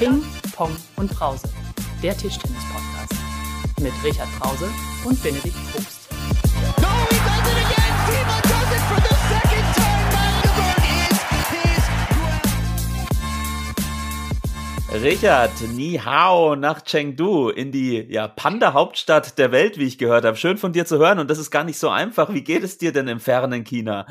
Ping, Pong und Brause, der Tischtennis-Podcast. Mit Richard Brause und Benedikt Probst. No, he does it again! Timo does it for the second time! Magdeburg is Richard, Ni Hao nach Chengdu in die ja, Panda-Hauptstadt der Welt, wie ich gehört habe. Schön von dir zu hören und das ist gar nicht so einfach. Wie geht es dir denn im fernen China?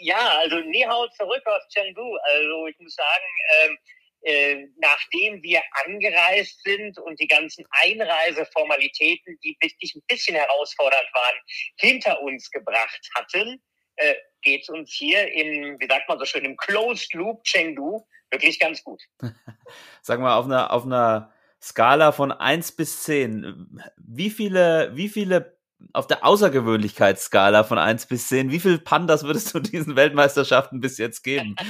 Ja, also Ni Hao zurück aus Chengdu. Also ich muss sagen, ähm, äh, nachdem wir angereist sind und die ganzen Einreiseformalitäten, die wirklich ein bisschen herausfordernd waren, hinter uns gebracht hatten, äh, geht es uns hier im, wie sagt man so schön, im Closed Loop Chengdu wirklich ganz gut. Sagen wir auf einer, auf einer Skala von eins bis zehn, wie viele, wie viele auf der Außergewöhnlichkeitsskala von eins bis zehn, wie viele Pandas würdest du diesen Weltmeisterschaften bis jetzt geben?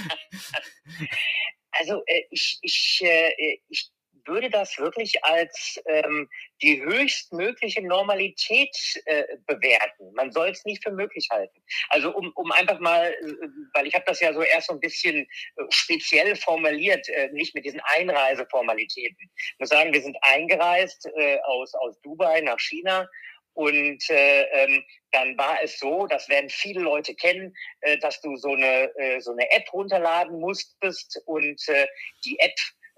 Also äh, ich, ich, äh, ich würde das wirklich als ähm, die höchstmögliche Normalität äh, bewerten. Man soll es nicht für möglich halten. Also um, um einfach mal, äh, weil ich habe das ja so erst so ein bisschen äh, speziell formuliert, äh, nicht mit diesen Einreiseformalitäten. Ich muss sagen, wir sind eingereist äh, aus, aus Dubai nach China und äh, ähm, dann war es so, das werden viele Leute kennen, äh, dass du so eine, äh, so eine App runterladen musstest und äh, die App,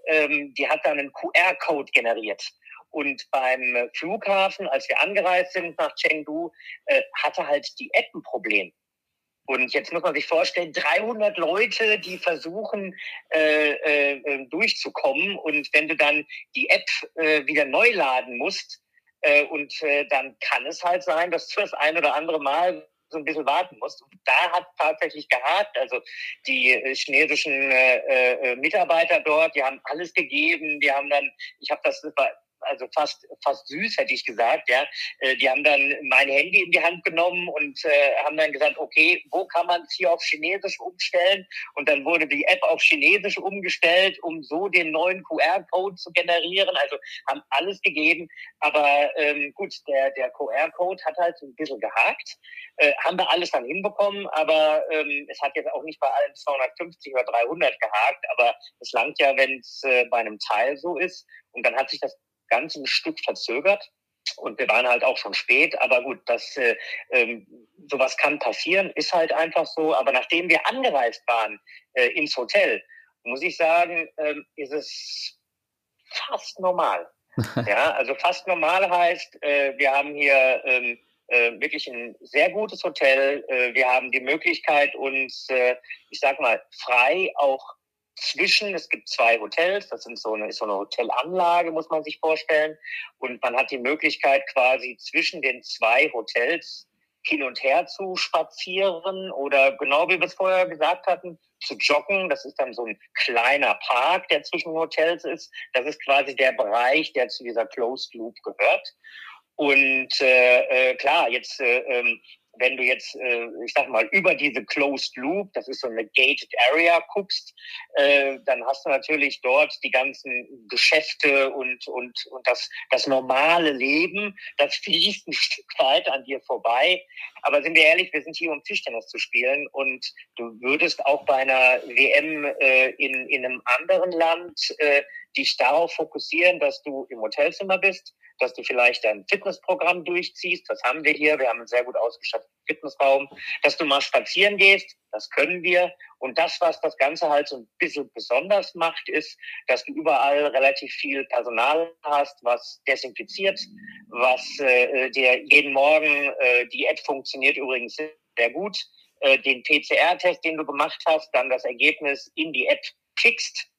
ähm, die hat dann einen QR-Code generiert. Und beim Flughafen, als wir angereist sind nach Chengdu, äh, hatte halt die App ein Problem. Und jetzt muss man sich vorstellen, 300 Leute, die versuchen äh, äh, durchzukommen. Und wenn du dann die App äh, wieder neu laden musst, äh, und äh, dann kann es halt sein, dass du das ein oder andere Mal so ein bisschen warten musst. Und da hat tatsächlich gehakt. Also die äh, chinesischen äh, äh, Mitarbeiter dort, die haben alles gegeben. Die haben dann, ich habe das also fast fast süß hätte ich gesagt, ja. Äh, die haben dann mein Handy in die Hand genommen und äh, haben dann gesagt, okay, wo kann man es hier auf Chinesisch umstellen? Und dann wurde die App auf Chinesisch umgestellt, um so den neuen QR-Code zu generieren. Also haben alles gegeben, aber ähm, gut, der der QR-Code hat halt ein bisschen gehakt. Äh, haben wir alles dann hinbekommen, aber ähm, es hat jetzt auch nicht bei allen 250 oder 300 gehakt, aber es langt ja, wenn es äh, bei einem Teil so ist. Und dann hat sich das ganz ein Stück verzögert. Und wir waren halt auch schon spät, aber gut, das äh, ähm, sowas kann passieren, ist halt einfach so. Aber nachdem wir angereist waren äh, ins Hotel, muss ich sagen, äh, ist es fast normal. ja, also fast normal heißt, äh, wir haben hier ähm, äh, wirklich ein sehr gutes Hotel. Äh, wir haben die Möglichkeit, uns, äh, ich sag mal, frei auch zwischen, es gibt zwei Hotels, das sind so eine, ist so eine Hotelanlage, muss man sich vorstellen. Und man hat die Möglichkeit quasi zwischen den zwei Hotels hin und her zu spazieren oder genau wie wir es vorher gesagt hatten, zu joggen. Das ist dann so ein kleiner Park, der zwischen Hotels ist. Das ist quasi der Bereich, der zu dieser Closed Loop gehört. Und äh, äh, klar, jetzt äh, ähm, wenn du jetzt, äh, ich sag mal, über diese Closed Loop, das ist so eine gated Area, guckst, äh, dann hast du natürlich dort die ganzen Geschäfte und, und, und das, das normale Leben, das fließt ein Stück weit an dir vorbei. Aber sind wir ehrlich, wir sind hier, um Tischtennis zu spielen und du würdest auch bei einer WM äh, in, in einem anderen Land äh, dich darauf fokussieren, dass du im Hotelzimmer bist, dass du vielleicht dein Fitnessprogramm durchziehst. Das haben wir hier. Wir haben einen sehr gut ausgestatteten Fitnessraum. Dass du mal spazieren gehst, das können wir. Und das, was das Ganze halt so ein bisschen besonders macht, ist, dass du überall relativ viel Personal hast, was desinfiziert, was äh, dir jeden Morgen, äh, die App funktioniert übrigens sehr gut, äh, den PCR-Test, den du gemacht hast, dann das Ergebnis in die App schickst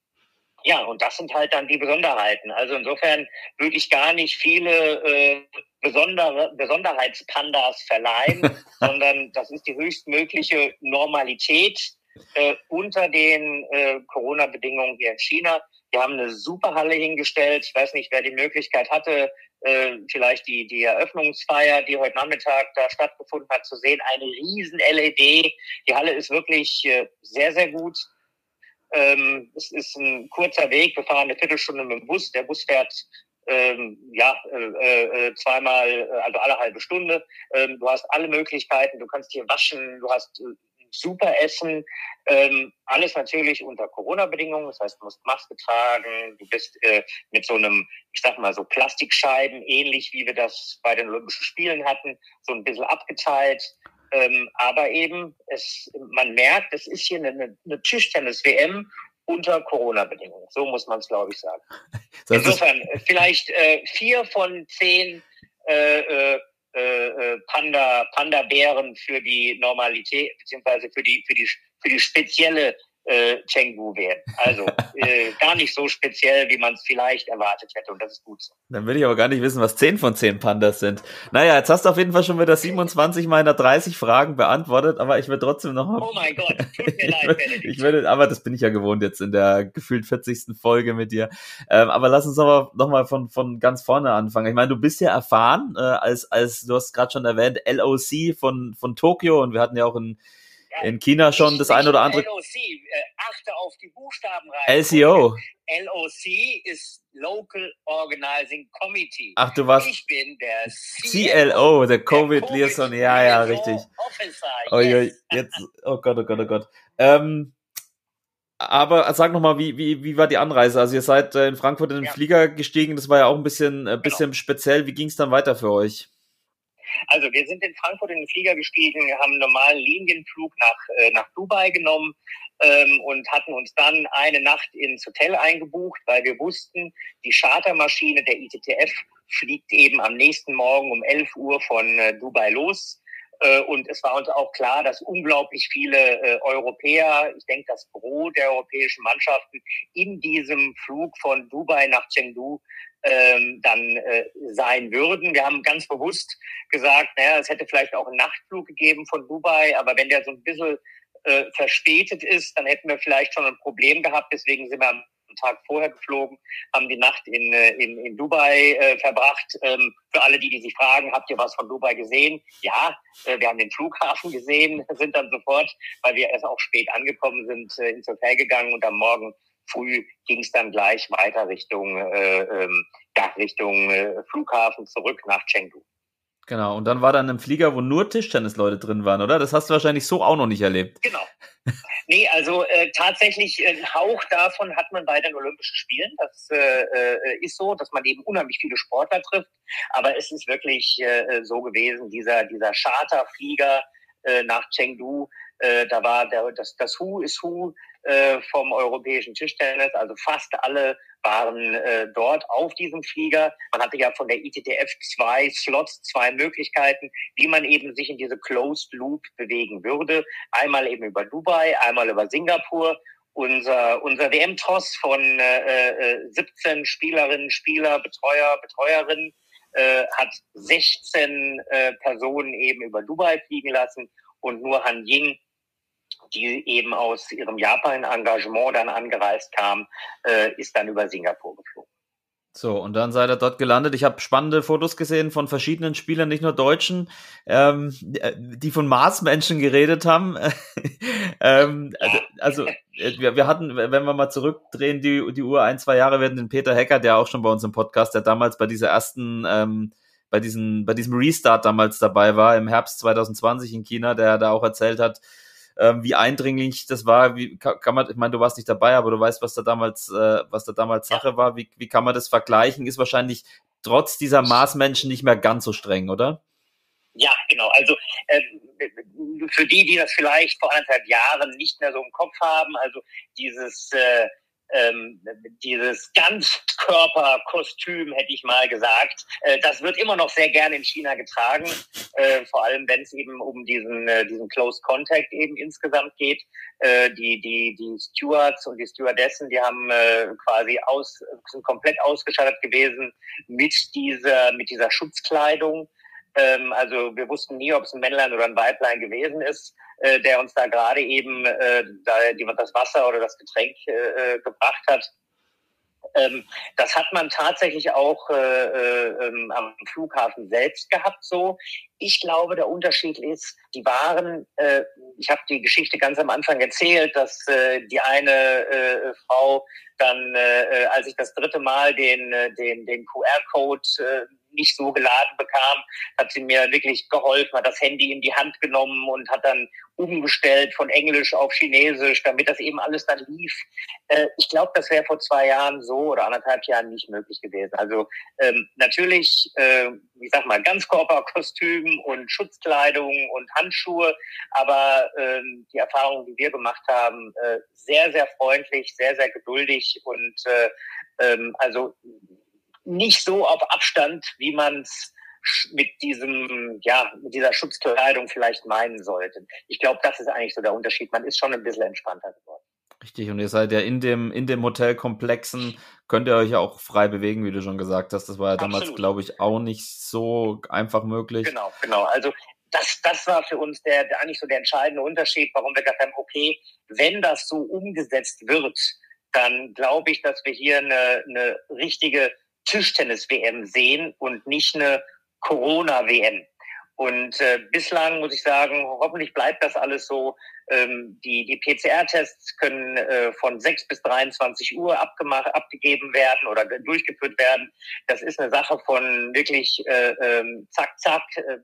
ja, und das sind halt dann die Besonderheiten. Also insofern würde ich gar nicht viele äh, besondere Besonderheitspandas verleihen, sondern das ist die höchstmögliche Normalität äh, unter den äh, Corona-Bedingungen hier in China. Wir haben eine super Halle hingestellt. Ich weiß nicht, wer die Möglichkeit hatte, äh, vielleicht die, die Eröffnungsfeier, die heute Nachmittag da stattgefunden hat, zu sehen. Eine riesen LED. Die Halle ist wirklich äh, sehr, sehr gut ähm, es ist ein kurzer Weg. Wir fahren eine Viertelstunde mit dem Bus. Der Bus fährt ähm, ja äh, äh, zweimal, äh, also alle halbe Stunde. Ähm, du hast alle Möglichkeiten. Du kannst hier waschen. Du hast äh, super Essen, ähm, alles natürlich unter Corona-Bedingungen. Das heißt, du musst Maske tragen, du bist äh, mit so einem, ich sag mal, so Plastikscheiben, ähnlich wie wir das bei den Olympischen Spielen hatten, so ein bisschen abgeteilt. Ähm, aber eben, es, man merkt, es ist hier eine, eine Tischtennis-WM unter Corona-Bedingungen. So muss man es, glaube ich, sagen. Insofern, vielleicht äh, vier von zehn äh, äh, äh, Panda, Panda-Bären für die Normalität, beziehungsweise für die, für die, für die spezielle äh, Chengdu werden. Also äh, gar nicht so speziell, wie man es vielleicht erwartet hätte und das ist gut so. Dann will ich aber gar nicht wissen, was 10 von 10 Pandas sind. Naja, jetzt hast du auf jeden Fall schon wieder 27 meiner 30 Fragen beantwortet, aber ich will trotzdem noch mal... Oh mein Gott, tut mir leid, Benedikt. Ich würde, aber das bin ich ja gewohnt jetzt in der gefühlt 40. Folge mit dir. Ähm, aber lass uns aber noch mal von, von ganz vorne anfangen. Ich meine, du bist ja erfahren, äh, als, als du hast gerade schon erwähnt, LOC von, von Tokio und wir hatten ja auch ein in China schon das ein oder andere. LOC, äh, achte auf die Buchstaben rein. LCO. LOC ist Local Organizing Committee. Ach, du warst. Ich bin der CLO, der Covid Liaison. Ja, ja, richtig. Officer. Oh, yes. jetzt, oh Gott, oh Gott, oh Gott. Ähm, aber sag noch mal, wie, wie, wie war die Anreise? Also ihr seid äh, in Frankfurt in den ja. Flieger gestiegen, das war ja auch ein bisschen, ein äh, bisschen genau. speziell. Wie ging es dann weiter für euch? Also wir sind in Frankfurt in den Flieger gestiegen, haben einen normalen Linienflug nach, äh, nach Dubai genommen ähm, und hatten uns dann eine Nacht ins Hotel eingebucht, weil wir wussten, die Chartermaschine der ITTF fliegt eben am nächsten Morgen um 11 Uhr von äh, Dubai los. Äh, und es war uns auch klar, dass unglaublich viele äh, Europäer, ich denke das Gros der europäischen Mannschaften, in diesem Flug von Dubai nach Chengdu ähm, dann äh, sein würden. Wir haben ganz bewusst gesagt, naja, es hätte vielleicht auch einen Nachtflug gegeben von Dubai, aber wenn der so ein bisschen äh, verspätet ist, dann hätten wir vielleicht schon ein Problem gehabt. Deswegen sind wir am Tag vorher geflogen, haben die Nacht in, äh, in, in Dubai äh, verbracht. Ähm, für alle, die, die sich fragen, habt ihr was von Dubai gesehen? Ja, äh, wir haben den Flughafen gesehen, sind dann sofort, weil wir erst auch spät angekommen sind, äh, ins Hotel gegangen und am Morgen früh ging es dann gleich weiter Richtung, äh, ähm, Richtung äh, Flughafen zurück nach Chengdu. Genau, und dann war dann ein Flieger, wo nur Tischtennisleute drin waren, oder? Das hast du wahrscheinlich so auch noch nicht erlebt. Genau. Nee, also äh, tatsächlich ein Hauch davon hat man bei den Olympischen Spielen. Das äh, äh, ist so, dass man eben unheimlich viele Sportler trifft. Aber es ist wirklich äh, so gewesen, dieser, dieser Charterflieger äh, nach Chengdu, äh, da war der, das, das Who is Who äh, vom europäischen Tischtennis, also fast alle waren äh, dort auf diesem Flieger. Man hatte ja von der ITTF zwei Slots, zwei Möglichkeiten, wie man eben sich in diese Closed Loop bewegen würde. Einmal eben über Dubai, einmal über Singapur. Unser, unser WM-Toss von äh, 17 äh, Spielerinnen, Spieler, Betreuer, Betreuerinnen äh, hat 16 äh, Personen eben über Dubai fliegen lassen und nur Han Ying die eben aus ihrem Japan-Engagement dann angereist kam, äh, ist dann über Singapur geflogen. So, und dann seid ihr dort gelandet. Ich habe spannende Fotos gesehen von verschiedenen Spielern, nicht nur Deutschen, ähm, die von Marsmenschen geredet haben. ähm, also, also wir, wir hatten, wenn wir mal zurückdrehen, die, die Uhr ein, zwei Jahre werden den Peter Hecker, der auch schon bei uns im Podcast, der damals bei dieser ersten, ähm, bei, diesen, bei diesem Restart damals dabei war, im Herbst 2020 in China, der da auch erzählt hat, ähm, wie eindringlich das war, wie kann, kann, man, ich meine, du warst nicht dabei, aber du weißt, was da damals, äh, was da damals Sache war, wie, wie kann man das vergleichen? Ist wahrscheinlich trotz dieser Maßmenschen nicht mehr ganz so streng, oder? Ja, genau. Also äh, für die, die das vielleicht vor anderthalb Jahren nicht mehr so im Kopf haben, also dieses äh, ähm, dieses Ganzkörperkostüm, hätte ich mal gesagt. Äh, das wird immer noch sehr gerne in China getragen, äh, vor allem wenn es eben um diesen, äh, diesen Close Contact eben insgesamt geht. Äh, die, die, die Stewards und die Stewardessen, die haben äh, quasi aus, sind komplett ausgestattet gewesen mit dieser, mit dieser Schutzkleidung. Ähm, also wir wussten nie, ob es ein Männlein oder ein Weiblein gewesen ist, äh, der uns da gerade eben äh, da, das Wasser oder das Getränk äh, äh gebracht hat. Ähm, das hat man tatsächlich auch äh, äh, ähm, am Flughafen selbst gehabt so. Ich glaube, der Unterschied ist, die waren, äh, ich habe die Geschichte ganz am Anfang erzählt, dass äh, die eine äh, Frau dann, äh, als ich das dritte Mal den, den, den QR-Code äh, nicht so geladen bekam, hat sie mir wirklich geholfen, hat das Handy in die Hand genommen und hat dann umgestellt von Englisch auf Chinesisch, damit das eben alles dann lief. Äh, ich glaube, das wäre vor zwei Jahren so oder anderthalb Jahren nicht möglich gewesen. Also ähm, natürlich, äh, ich sag mal, Ganzkörperkostüm und Schutzkleidung und Handschuhe, aber ähm, die Erfahrung, die wir gemacht haben, äh, sehr, sehr freundlich, sehr, sehr geduldig und äh, ähm, also nicht so auf Abstand, wie man es mit diesem, ja, mit dieser Schutzkleidung vielleicht meinen sollten. Ich glaube, das ist eigentlich so der Unterschied. Man ist schon ein bisschen entspannter geworden. Richtig, und ihr seid ja in dem, in dem Hotelkomplexen, könnt ihr euch ja auch frei bewegen, wie du schon gesagt hast. Das war ja damals, glaube ich, auch nicht so einfach möglich. Genau, genau. Also das, das war für uns der, der eigentlich so der entscheidende Unterschied, warum wir gesagt haben, okay, wenn das so umgesetzt wird, dann glaube ich, dass wir hier eine, eine richtige Tischtennis-WM sehen und nicht eine Corona-WM. Und äh, bislang muss ich sagen, hoffentlich bleibt das alles so. Ähm, die die PCR-Tests können äh, von 6 bis 23 Uhr abgemacht, abgegeben werden oder durchgeführt werden. Das ist eine Sache von wirklich äh, ähm, zack, zack. Äh,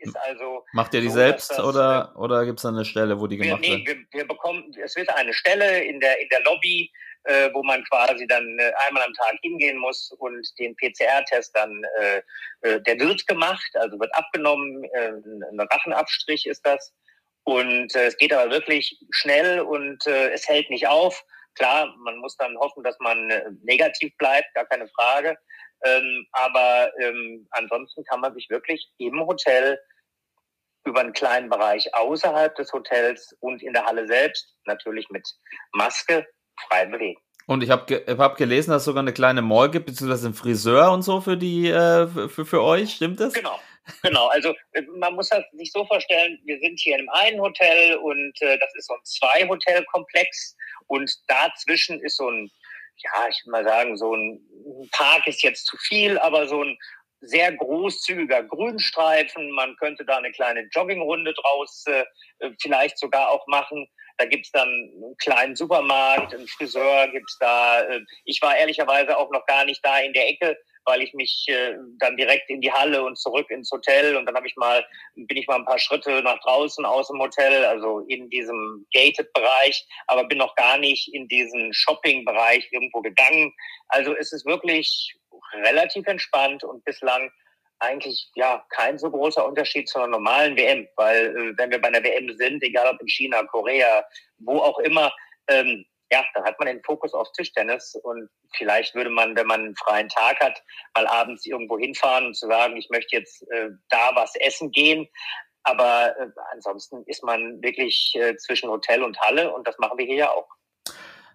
ist also Macht ihr die so, selbst das, oder, oder gibt es eine Stelle, wo die gemacht wir, nee, werden? Wir, wir bekommen, es wird eine Stelle in der, in der Lobby äh, wo man quasi dann äh, einmal am Tag hingehen muss und den PCR-Test dann, äh, äh, der wird gemacht, also wird abgenommen, äh, ein Rachenabstrich ist das. Und äh, es geht aber wirklich schnell und äh, es hält nicht auf. Klar, man muss dann hoffen, dass man äh, negativ bleibt, gar keine Frage. Ähm, aber ähm, ansonsten kann man sich wirklich im Hotel über einen kleinen Bereich außerhalb des Hotels und in der Halle selbst, natürlich mit Maske, frei bewegen. Und ich habe ge hab gelesen, dass es sogar eine kleine Mall gibt, beziehungsweise ein Friseur und so für die äh, für, für euch, stimmt das? Genau. Genau, also äh, man muss das sich so vorstellen, wir sind hier in einem einen Hotel und äh, das ist so ein Zwei-Hotel-Komplex und dazwischen ist so ein, ja, ich will mal sagen, so ein Park ist jetzt zu viel, aber so ein sehr großzügiger Grünstreifen. Man könnte da eine kleine Joggingrunde draus äh, vielleicht sogar auch machen. Da gibt's dann einen kleinen Supermarkt, einen Friseur gibt's da. Äh, ich war ehrlicherweise auch noch gar nicht da in der Ecke, weil ich mich äh, dann direkt in die Halle und zurück ins Hotel und dann habe ich mal bin ich mal ein paar Schritte nach draußen aus dem Hotel, also in diesem gated Bereich, aber bin noch gar nicht in diesen Shopping Bereich irgendwo gegangen. Also es ist wirklich relativ entspannt und bislang eigentlich ja kein so großer Unterschied zu einer normalen WM, weil äh, wenn wir bei einer WM sind, egal ob in China, Korea, wo auch immer, ähm, ja, dann hat man den Fokus auf Tischtennis und vielleicht würde man, wenn man einen freien Tag hat, mal abends irgendwo hinfahren und zu sagen, ich möchte jetzt äh, da was essen gehen. Aber äh, ansonsten ist man wirklich äh, zwischen Hotel und Halle und das machen wir hier ja auch.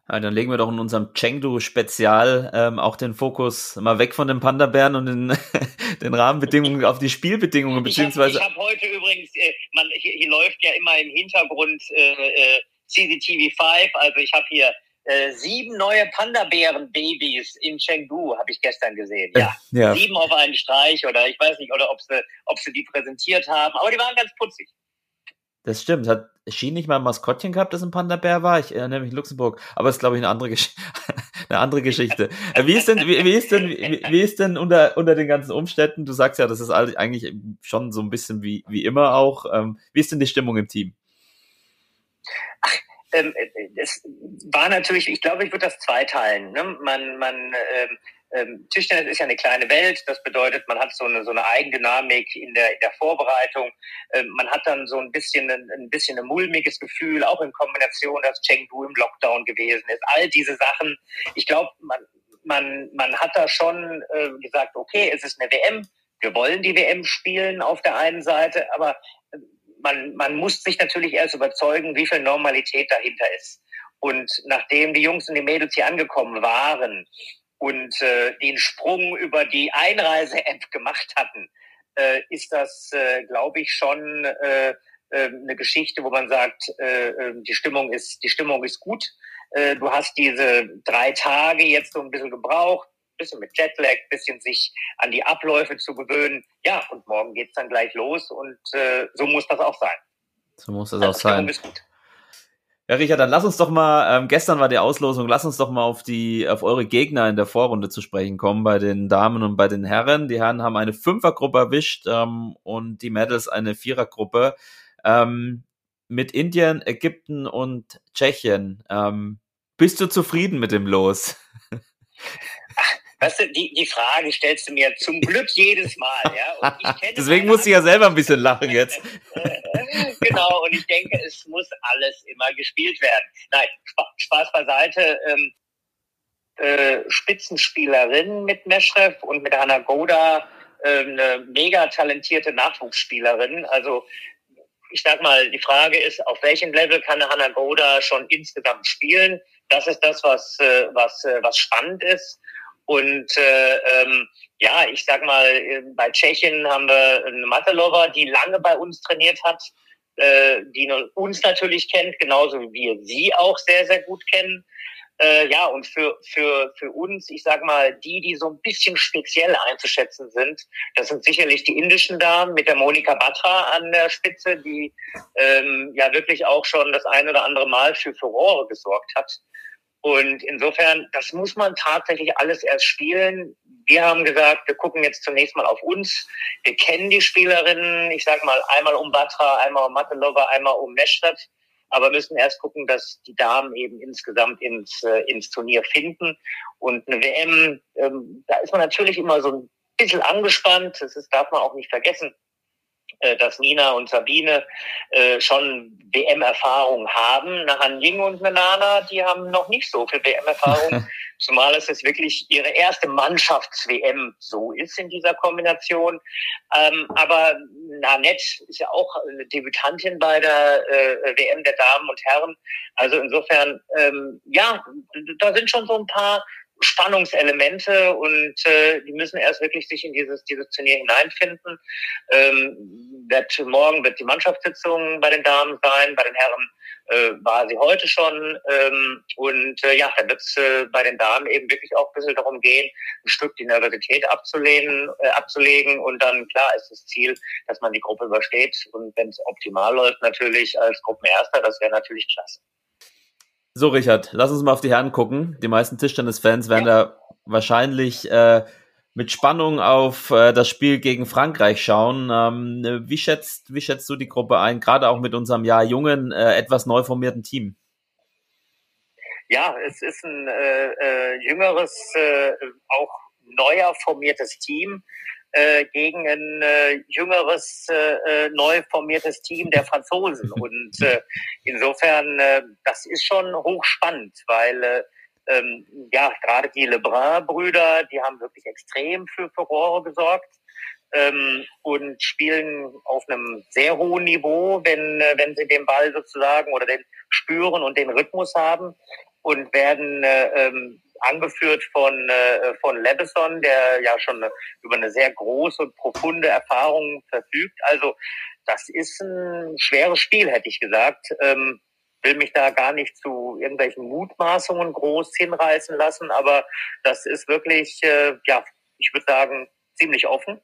Ja, dann legen wir doch in unserem Chengdu-Spezial ähm, auch den Fokus mal weg von den Panda-Bären und den, den Rahmenbedingungen auf die Spielbedingungen, beziehungsweise. Ich habe hab heute übrigens, äh, man, hier, hier, läuft ja immer im Hintergrund äh, äh, CCTV 5, also ich habe hier äh, sieben neue Panda-Bären-Babys in Chengdu, habe ich gestern gesehen. Ja. Äh, ja. Sieben auf einen Streich oder ich weiß nicht, oder ob sie, ob sie die präsentiert haben, aber die waren ganz putzig. Das stimmt. Hat Schien nicht mal ein Maskottchen gehabt, das ein Panda-Bär war? Ich erinnere mich Luxemburg. Aber das ist, glaube ich, eine andere, Gesch eine andere Geschichte. Äh, wie ist denn, wie, wie ist denn, wie, wie, ist denn unter, unter den ganzen Umständen? Du sagst ja, das ist eigentlich schon so ein bisschen wie, wie immer auch. Ähm, wie ist denn die Stimmung im Team? Ach, ähm, es war natürlich, ich glaube, ich würde das zweiteilen. Ne? Man, man, ähm, ähm, Tischtennis ist ja eine kleine Welt. Das bedeutet, man hat so eine, so eine Eigendynamik in der, in der Vorbereitung. Ähm, man hat dann so ein bisschen, ein, ein bisschen ein mulmiges Gefühl, auch in Kombination, dass Chengdu im Lockdown gewesen ist. All diese Sachen. Ich glaube, man, man, man hat da schon äh, gesagt, okay, es ist eine WM. Wir wollen die WM spielen auf der einen Seite, aber äh, man, man muss sich natürlich erst überzeugen, wie viel Normalität dahinter ist. Und nachdem die Jungs und die Mädels hier angekommen waren, und äh, den Sprung über die Einreise-App gemacht hatten, äh, ist das, äh, glaube ich, schon äh, äh, eine Geschichte, wo man sagt, äh, äh, die Stimmung ist, die Stimmung ist gut. Äh, du hast diese drei Tage jetzt so ein bisschen gebraucht, bisschen mit Jetlag, bisschen sich an die Abläufe zu gewöhnen. Ja, und morgen geht's dann gleich los und äh, so muss das auch sein. So muss das also auch sein. Ist gut. Ja, Richard, dann lass uns doch mal, ähm, gestern war die Auslosung, lass uns doch mal auf die, auf eure Gegner in der Vorrunde zu sprechen kommen, bei den Damen und bei den Herren. Die Herren haben eine Fünfergruppe erwischt ähm, und die Mädels eine Vierergruppe. Ähm, mit Indien, Ägypten und Tschechien. Ähm, bist du zufrieden mit dem Los? Weißt du, die, die Frage stellst du mir zum Glück jedes Mal, ja. Deswegen muss ich ja selber ein bisschen lachen jetzt. genau, und ich denke, es muss alles immer gespielt werden. Nein, Spaß beiseite. Ähm, äh, Spitzenspielerin mit Meschrev und mit Hanna Goda äh, eine mega talentierte Nachwuchsspielerin. Also ich sag mal, die Frage ist, auf welchem Level kann Hanna Goda schon insgesamt spielen? Das ist das, was, äh, was, äh, was spannend ist. Und äh, ähm, ja, ich sag mal, äh, bei Tschechien haben wir eine Matelova, die lange bei uns trainiert hat, äh, die uns natürlich kennt, genauso wie wir sie auch sehr, sehr gut kennen. Äh, ja, und für, für, für uns, ich sag mal, die, die so ein bisschen speziell einzuschätzen sind, das sind sicherlich die indischen Damen mit der Monika Batra an der Spitze, die ähm, ja wirklich auch schon das ein oder andere Mal für Furore gesorgt hat. Und insofern, das muss man tatsächlich alles erst spielen. Wir haben gesagt, wir gucken jetzt zunächst mal auf uns. Wir kennen die Spielerinnen, ich sag mal, einmal um Batra, einmal um Matelova, einmal um Meschstadt. Aber müssen erst gucken, dass die Damen eben insgesamt ins, äh, ins Turnier finden. Und eine WM, ähm, da ist man natürlich immer so ein bisschen angespannt. Das ist, darf man auch nicht vergessen. Äh, dass Nina und Sabine äh, schon WM-Erfahrung haben. Eine Han Ying und eine Nana, die haben noch nicht so viel WM-Erfahrung, zumal es jetzt wirklich ihre erste Mannschafts-WM so ist in dieser Kombination. Ähm, aber Nanette ist ja auch eine Debütantin bei der äh, WM der Damen und Herren. Also insofern, ähm, ja, da sind schon so ein paar Spannungselemente und äh, die müssen erst wirklich sich in dieses, dieses Turnier hineinfinden. Ähm, wird, morgen wird die Mannschaftssitzung bei den Damen sein, bei den Herren äh, war sie heute schon. Ähm, und äh, ja, dann wird es äh, bei den Damen eben wirklich auch ein bisschen darum gehen, ein Stück die Nervosität abzulehnen, äh, abzulegen. Und dann klar ist das Ziel, dass man die Gruppe übersteht. Und wenn es optimal läuft, natürlich als Gruppenerster, das wäre natürlich klasse. So, Richard, lass uns mal auf die Herren gucken. Die meisten Tischtennis-Fans werden da wahrscheinlich äh, mit Spannung auf äh, das Spiel gegen Frankreich schauen. Ähm, wie, schätzt, wie schätzt du die Gruppe ein, gerade auch mit unserem ja jungen, äh, etwas neu formierten Team? Ja, es ist ein äh, äh, jüngeres, äh, auch neuer formiertes Team äh, gegen ein äh, jüngeres, äh, äh, neu formiertes Team der Franzosen. Und äh, insofern, äh, das ist schon hochspannend, weil äh, ähm, ja, gerade die Lebrun-Brüder, die haben wirklich extrem für Furore gesorgt ähm, und spielen auf einem sehr hohen Niveau, wenn, äh, wenn sie den Ball sozusagen oder den spüren und den Rhythmus haben und werden äh, ähm, angeführt von, äh, von Leveson, der ja schon über eine sehr große, profunde Erfahrung verfügt. Also das ist ein schweres Spiel, hätte ich gesagt. Ähm, will mich da gar nicht zu irgendwelchen Mutmaßungen groß hinreißen lassen, aber das ist wirklich, äh, ja, ich würde sagen, ziemlich offen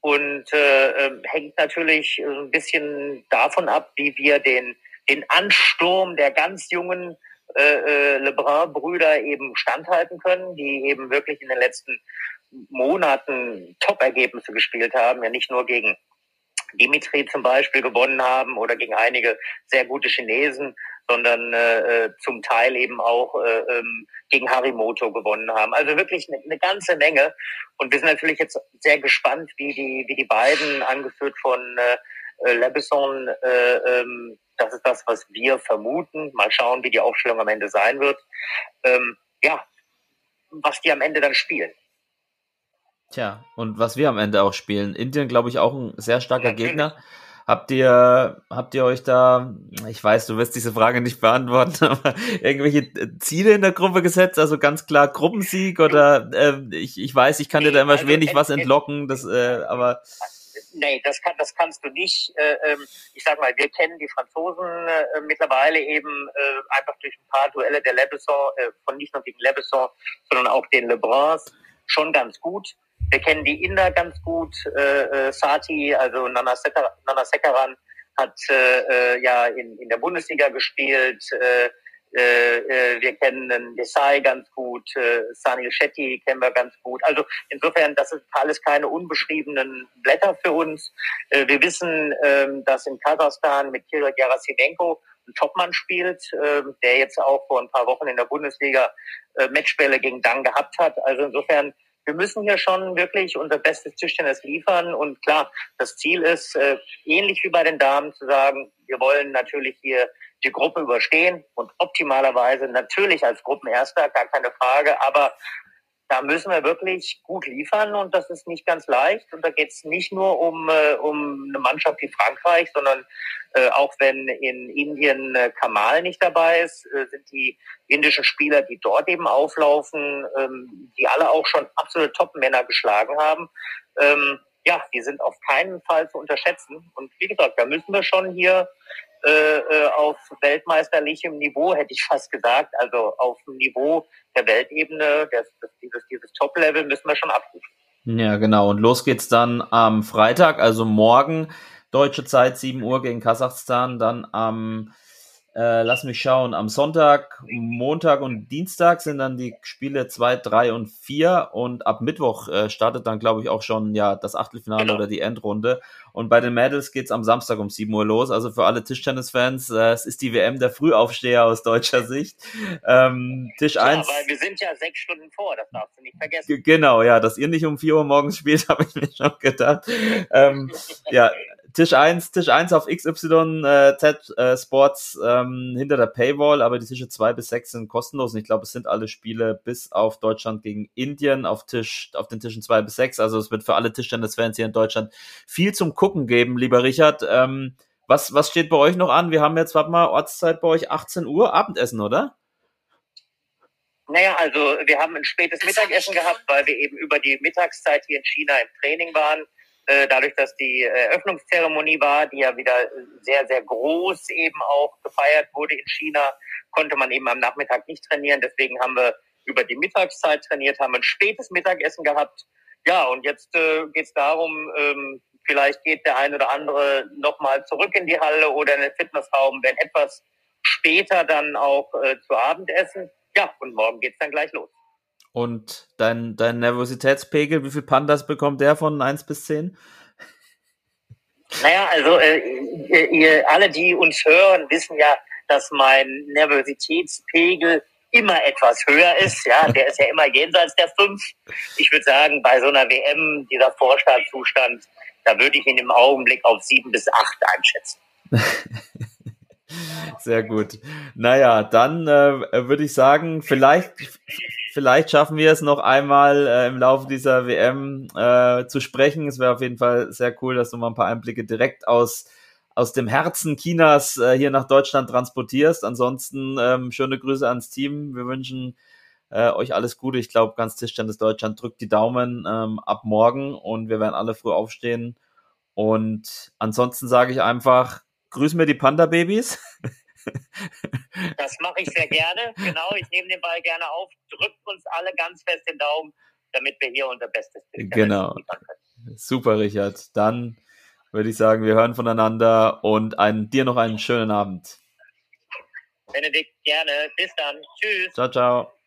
und äh, ähm, hängt natürlich ein bisschen davon ab, wie wir den, den Ansturm der ganz jungen äh, äh, Lebrun-Brüder eben standhalten können, die eben wirklich in den letzten Monaten Top-Ergebnisse gespielt haben, ja nicht nur gegen Dimitri zum Beispiel gewonnen haben oder gegen einige sehr gute Chinesen, sondern äh, äh zum Teil eben auch äh, ähm, gegen Harimoto gewonnen haben. Also wirklich eine, eine ganze Menge. Und wir sind natürlich jetzt sehr gespannt, wie die, wie die beiden, angeführt von äh, Lebesson, äh, ähm, das ist das, was wir vermuten. Mal schauen, wie die Aufstellung am Ende sein wird. Ähm, ja, was die am Ende dann spielen. Tja, und was wir am Ende auch spielen. Indien, glaube ich, auch ein sehr starker Natürlich. Gegner. Habt ihr, habt ihr euch da, ich weiß, du wirst diese Frage nicht beantworten, aber irgendwelche Ziele in der Gruppe gesetzt? Also ganz klar Gruppensieg oder äh, ich, ich weiß, ich kann dir da immer also, wenig was entlocken, das, äh, aber nee, das, kann, das kannst du nicht. Äh, ähm, ich sag mal, wir kennen die Franzosen äh, mittlerweile eben äh, einfach durch ein paar Duelle der Lebesson, äh, von nicht nur gegen Lebesson, sondern auch den Lebruns schon ganz gut. Wir kennen die Inder ganz gut. Äh, äh, Sati, also Nana, Sekaran, hat äh, äh, ja in, in der Bundesliga gespielt. Äh, wir kennen den Desai ganz gut, äh, Sanil Shetty kennen wir ganz gut. Also insofern, das ist alles keine unbeschriebenen Blätter für uns. Äh, wir wissen, äh, dass in Kasachstan mit Kirill Gerasimenko ein Topmann spielt, äh, der jetzt auch vor ein paar Wochen in der Bundesliga äh, Matchbälle gegen Dang gehabt hat. Also insofern wir müssen hier schon wirklich unser bestes Tischtennis liefern. Und klar, das Ziel ist, äh, ähnlich wie bei den Damen, zu sagen, wir wollen natürlich hier die Gruppe überstehen und optimalerweise natürlich als Gruppenerster, gar keine Frage, aber da müssen wir wirklich gut liefern und das ist nicht ganz leicht. Und da geht es nicht nur um, äh, um eine Mannschaft wie Frankreich, sondern äh, auch wenn in Indien äh, Kamal nicht dabei ist, äh, sind die indischen Spieler, die dort eben auflaufen, ähm, die alle auch schon absolute Top-Männer geschlagen haben. Ähm, ja, die sind auf keinen Fall zu unterschätzen. Und wie gesagt, da müssen wir schon hier äh, äh, auf weltmeisterlichem Niveau, hätte ich fast gesagt. Also auf dem Niveau der Weltebene, das, das, dieses, dieses Top-Level müssen wir schon abrufen. Ja, genau. Und los geht's dann am Freitag, also morgen, deutsche Zeit, 7 Uhr gegen Kasachstan, dann am äh, lass mich schauen. Am Sonntag, Montag und Dienstag sind dann die Spiele 2, 3 und 4 und ab Mittwoch äh, startet dann, glaube ich, auch schon ja das Achtelfinale genau. oder die Endrunde. Und bei den Mädels geht's am Samstag um 7 Uhr los. Also für alle Tischtennis-Fans, äh, es ist die WM der Frühaufsteher aus deutscher Sicht. Ähm, Tisch ja, 1. weil wir sind ja sechs Stunden vor, das darfst du nicht vergessen. Genau, ja, dass ihr nicht um 4 Uhr morgens spielt, habe ich mir schon gedacht. ähm, ja, Tisch 1, Tisch 1 auf XY äh, Z äh, Sports ähm, hinter der Paywall, aber die Tische 2 bis 6 sind kostenlos und ich glaube, es sind alle Spiele bis auf Deutschland gegen Indien auf Tisch, auf den Tischen 2 bis 6. Also es wird für alle Tischtennis-Fans hier in Deutschland viel zum Gucken geben, lieber Richard. Ähm, was, was steht bei euch noch an? Wir haben jetzt, warte mal, Ortszeit bei euch 18 Uhr, Abendessen, oder? Naja, also wir haben ein spätes Mittagessen gehabt, weil wir eben über die Mittagszeit hier in China im Training waren. Äh, dadurch, dass die Eröffnungszeremonie war, die ja wieder sehr, sehr groß eben auch gefeiert wurde in China, konnte man eben am Nachmittag nicht trainieren. Deswegen haben wir über die Mittagszeit trainiert, haben ein spätes Mittagessen gehabt. Ja, und jetzt äh, geht es darum, ähm, vielleicht geht der ein oder andere nochmal zurück in die Halle oder in den Fitnessraum, wenn etwas später dann auch äh, zu Abendessen. Ja, und morgen geht's dann gleich los. Und dein, dein Nervositätspegel, wie viel Pandas bekommt der von 1 bis 10? Naja, also äh, ihr, ihr, alle, die uns hören, wissen ja, dass mein Nervositätspegel immer etwas höher ist. Ja, der ist ja immer jenseits der 5. Ich würde sagen, bei so einer WM, dieser Vorstartzustand, da würde ich ihn im Augenblick auf 7 bis 8 einschätzen. Sehr gut. Naja, dann äh, würde ich sagen, vielleicht, vielleicht schaffen wir es noch einmal äh, im Laufe dieser WM äh, zu sprechen. Es wäre auf jeden Fall sehr cool, dass du mal ein paar Einblicke direkt aus aus dem Herzen Chinas äh, hier nach Deutschland transportierst. Ansonsten ähm, schöne Grüße ans Team. Wir wünschen äh, euch alles Gute. Ich glaube, ganz Tischtennis Deutschland drückt die Daumen ähm, ab morgen und wir werden alle früh aufstehen. Und ansonsten sage ich einfach, grüß mir die Panda-Babys. das mache ich sehr gerne. Genau, ich nehme den Ball gerne auf. Drückt uns alle ganz fest den Daumen, damit wir hier unser Bestes bilden. Genau. Super, Richard. Dann würde ich sagen, wir hören voneinander und einen, dir noch einen schönen Abend. Benedikt, gerne. Bis dann. Tschüss. Ciao, ciao.